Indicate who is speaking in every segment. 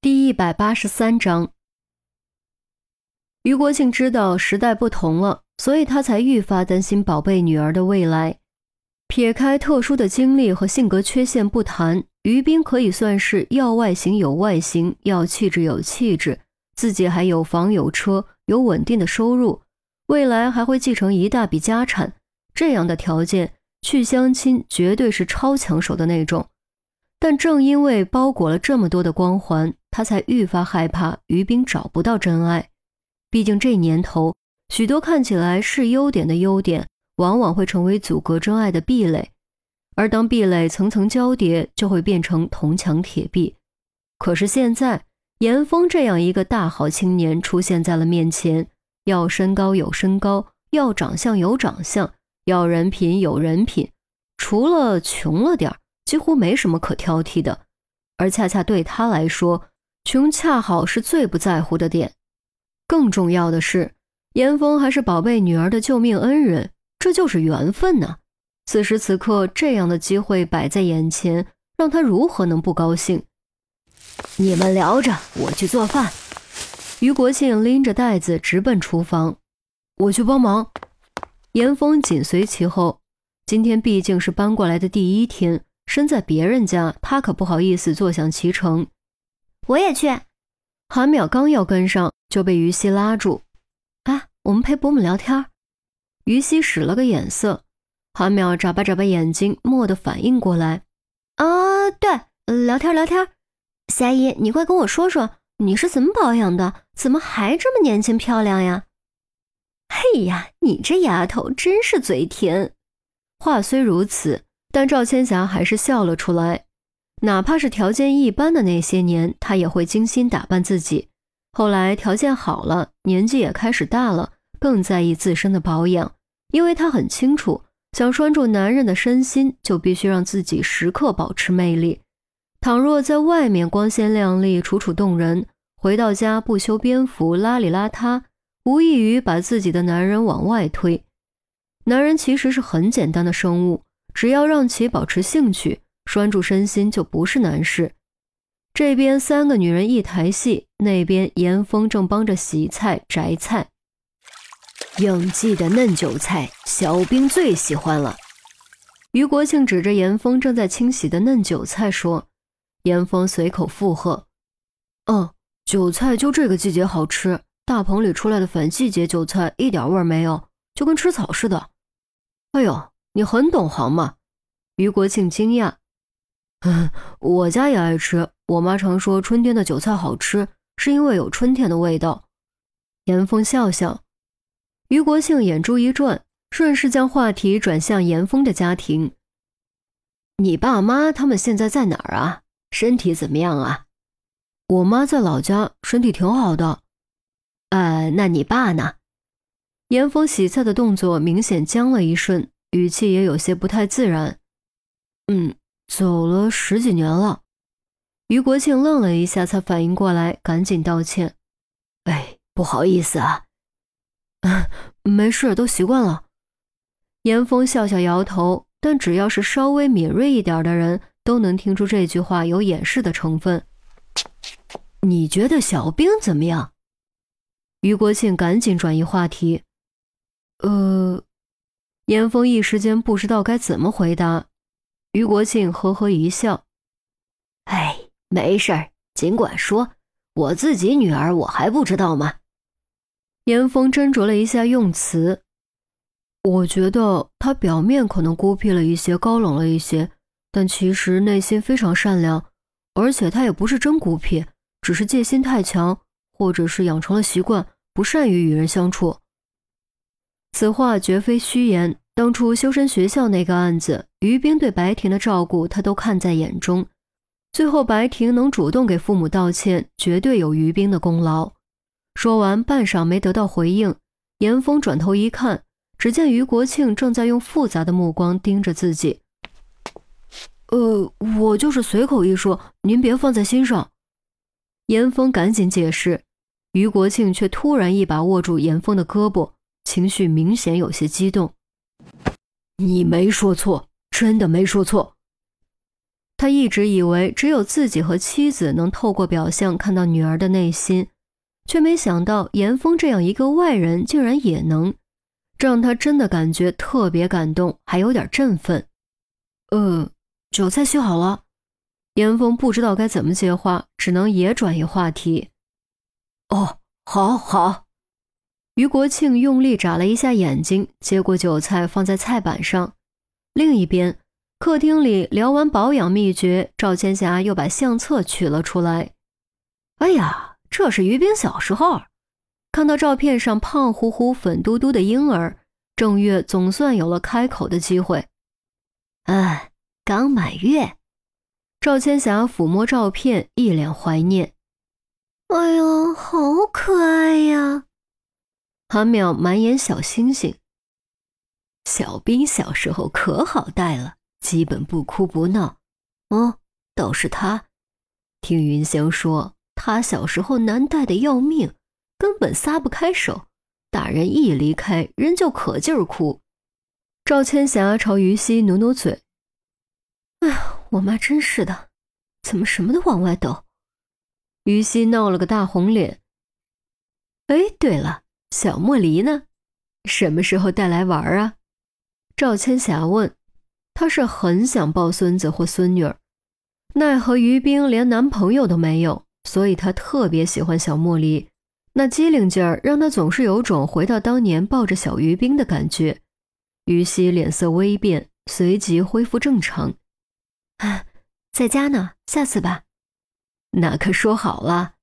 Speaker 1: 第一百八十三章，于国庆知道时代不同了，所以他才愈发担心宝贝女儿的未来。撇开特殊的经历和性格缺陷不谈，于斌可以算是要外形有外形，要气质有气质，自己还有房有车，有稳定的收入，未来还会继承一大笔家产。这样的条件去相亲，绝对是超抢手的那种。但正因为包裹了这么多的光环，他才愈发害怕于斌找不到真爱。毕竟这年头，许多看起来是优点的优点，往往会成为阻隔真爱的壁垒。而当壁垒层层交叠，就会变成铜墙铁壁。可是现在，严峰这样一个大好青年出现在了面前，要身高有身高，要长相有长相，要人品有人品，除了穷了点儿。几乎没什么可挑剔的，而恰恰对他来说，穷恰好是最不在乎的点。更重要的是，严峰还是宝贝女儿的救命恩人，这就是缘分呐。此时此刻，这样的机会摆在眼前，让他如何能不高兴？
Speaker 2: 你们聊着，我去做饭。
Speaker 1: 于国庆拎着袋子直奔厨房，
Speaker 3: 我去帮忙。
Speaker 1: 严峰紧随其后。今天毕竟是搬过来的第一天。身在别人家，他可不好意思坐享其成。
Speaker 4: 我也去。
Speaker 1: 韩淼刚要跟上，就被于西拉住。
Speaker 4: 啊，我们陪伯母聊天。
Speaker 1: 于西使了个眼色，韩淼眨巴眨巴眼睛，蓦地反应过来。
Speaker 4: 啊，对，聊天聊天。霞姨，你快跟我说说，你是怎么保养的？怎么还这么年轻漂亮呀？
Speaker 2: 嘿呀，你这丫头真是嘴甜。
Speaker 1: 话虽如此。但赵千霞还是笑了出来，哪怕是条件一般的那些年，她也会精心打扮自己。后来条件好了，年纪也开始大了，更在意自身的保养，因为她很清楚，想拴住男人的身心，就必须让自己时刻保持魅力。倘若在外面光鲜亮丽、楚楚动人，回到家不修边幅、邋里邋遢，无异于把自己的男人往外推。男人其实是很简单的生物。只要让其保持兴趣，拴住身心就不是难事。这边三个女人一台戏，那边严峰正帮着洗菜摘菜。
Speaker 2: 应季的嫩韭菜，小兵最喜欢了。
Speaker 1: 于国庆指着严峰正在清洗的嫩韭菜说：“严峰随口附和，
Speaker 3: 嗯，韭菜就这个季节好吃，大棚里出来的反季节韭菜一点味儿没有，就跟吃草似的。
Speaker 1: 哎呦。”你很懂行嘛？于国庆惊讶。
Speaker 3: 嗯，我家也爱吃。我妈常说春天的韭菜好吃，是因为有春天的味道。
Speaker 1: 严峰笑笑。于国庆眼珠一转，顺势将话题转向严峰的家庭。
Speaker 2: 你爸妈他们现在在哪儿啊？身体怎么样啊？
Speaker 3: 我妈在老家，身体挺好的。
Speaker 2: 呃，那你爸呢？
Speaker 1: 严峰洗菜的动作明显僵了一瞬。语气也有些不太自然。
Speaker 3: 嗯，走了十几年了。
Speaker 1: 于国庆愣了一下，才反应过来，赶紧道歉：“
Speaker 2: 哎，不好意思啊。”“
Speaker 3: 没事，都习惯了。”
Speaker 1: 严峰笑笑摇头，但只要是稍微敏锐一点的人，都能听出这句话有掩饰的成分。
Speaker 2: 你觉得小兵怎么样？
Speaker 1: 于国庆赶紧转移话题：“
Speaker 3: 呃。”
Speaker 1: 严峰一时间不知道该怎么回答，于国庆呵呵一笑：“
Speaker 2: 哎，没事儿，尽管说，我自己女儿我还不知道吗？”
Speaker 1: 严峰斟酌了一下用词：“
Speaker 3: 我觉得她表面可能孤僻了一些，高冷了一些，但其实内心非常善良，而且她也不是真孤僻，只是戒心太强，或者是养成了习惯，不善于与人相处。”
Speaker 1: 此话绝非虚言。当初修身学校那个案子，于冰对白婷的照顾，他都看在眼中。最后白婷能主动给父母道歉，绝对有于冰的功劳。说完，半晌没得到回应。严峰转头一看，只见于国庆正在用复杂的目光盯着自己。
Speaker 3: 呃，我就是随口一说，您别放在心上。
Speaker 1: 严峰赶紧解释，于国庆却突然一把握住严峰的胳膊。情绪明显有些激动，
Speaker 2: 你没说错，真的没说错。
Speaker 1: 他一直以为只有自己和妻子能透过表象看到女儿的内心，却没想到严峰这样一个外人竟然也能，这让他真的感觉特别感动，还有点振奋。呃，酒菜续好了。严峰不知道该怎么接话，只能也转移话题。
Speaker 2: 哦，好好。
Speaker 1: 于国庆用力眨了一下眼睛，接过韭菜放在菜板上。另一边。客厅里聊完保养秘诀，赵千霞又把相册取了出来。哎呀，这是于冰小时候。看到照片上胖乎乎、粉嘟嘟的婴儿，郑月总算有了开口的机会。
Speaker 2: 哎，刚满月。
Speaker 1: 赵千霞抚摸照片，一脸怀念。
Speaker 4: 哎呀，好可爱呀！
Speaker 1: 韩淼满眼小星星。
Speaker 2: 小兵小时候可好带了。基本不哭不闹，哦，倒是他。听云香说，他小时候难带的要命，根本撒不开手，大人一离开，人就可劲儿哭。
Speaker 1: 赵千霞朝于西努努嘴：“
Speaker 4: 哎呀，我妈真是的，怎么什么都往外抖？”
Speaker 1: 于西闹了个大红脸。
Speaker 2: 哎，对了，小莫离呢？什么时候带来玩啊？
Speaker 1: 赵千霞问。她是很想抱孙子或孙女儿，奈何于冰连男朋友都没有，所以她特别喜欢小莫离。那机灵劲儿让她总是有种回到当年抱着小于冰的感觉。于西脸色微变，随即恢复正常。
Speaker 4: 啊，在家呢，下次吧。
Speaker 2: 那可说好了。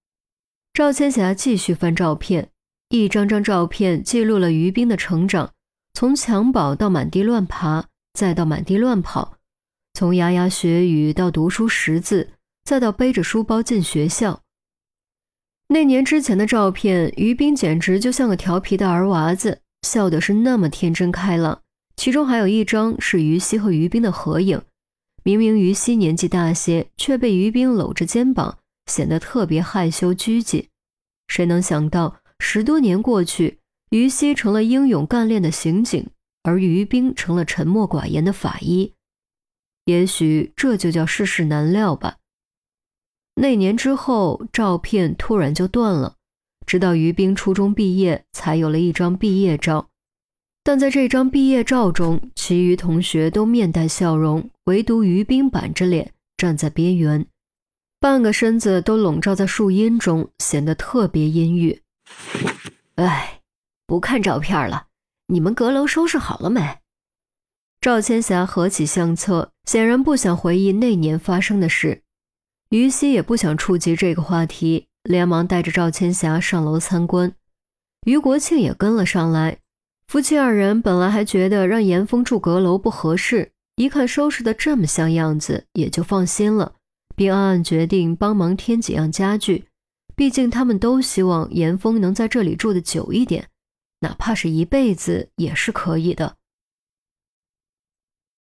Speaker 1: 赵千霞继续翻照片，一张张照片记录了于冰的成长，从襁褓到满地乱爬。再到满地乱跑，从牙牙学语到读书识字，再到背着书包进学校。那年之前的照片，于冰简直就像个调皮的儿娃子，笑的是那么天真开朗。其中还有一张是于西和于冰的合影，明明于西年纪大些，却被于冰搂着肩膀，显得特别害羞拘谨。谁能想到，十多年过去，于西成了英勇干练的刑警。而于冰成了沉默寡言的法医，也许这就叫世事难料吧。那年之后，照片突然就断了，直到于冰初中毕业，才有了一张毕业照。但在这张毕业照中，其余同学都面带笑容，唯独于冰板着脸站在边缘，半个身子都笼罩在树荫中，显得特别阴郁。
Speaker 2: 哎，不看照片了。你们阁楼收拾好了没？
Speaker 1: 赵千霞合起相册，显然不想回忆那年发生的事。于西也不想触及这个话题，连忙带着赵千霞上楼参观。于国庆也跟了上来。夫妻二人本来还觉得让严峰住阁楼不合适，一看收拾的这么像样子，也就放心了，并暗暗决定帮忙添几样家具。毕竟他们都希望严峰能在这里住的久一点。哪怕是一辈子也是可以的。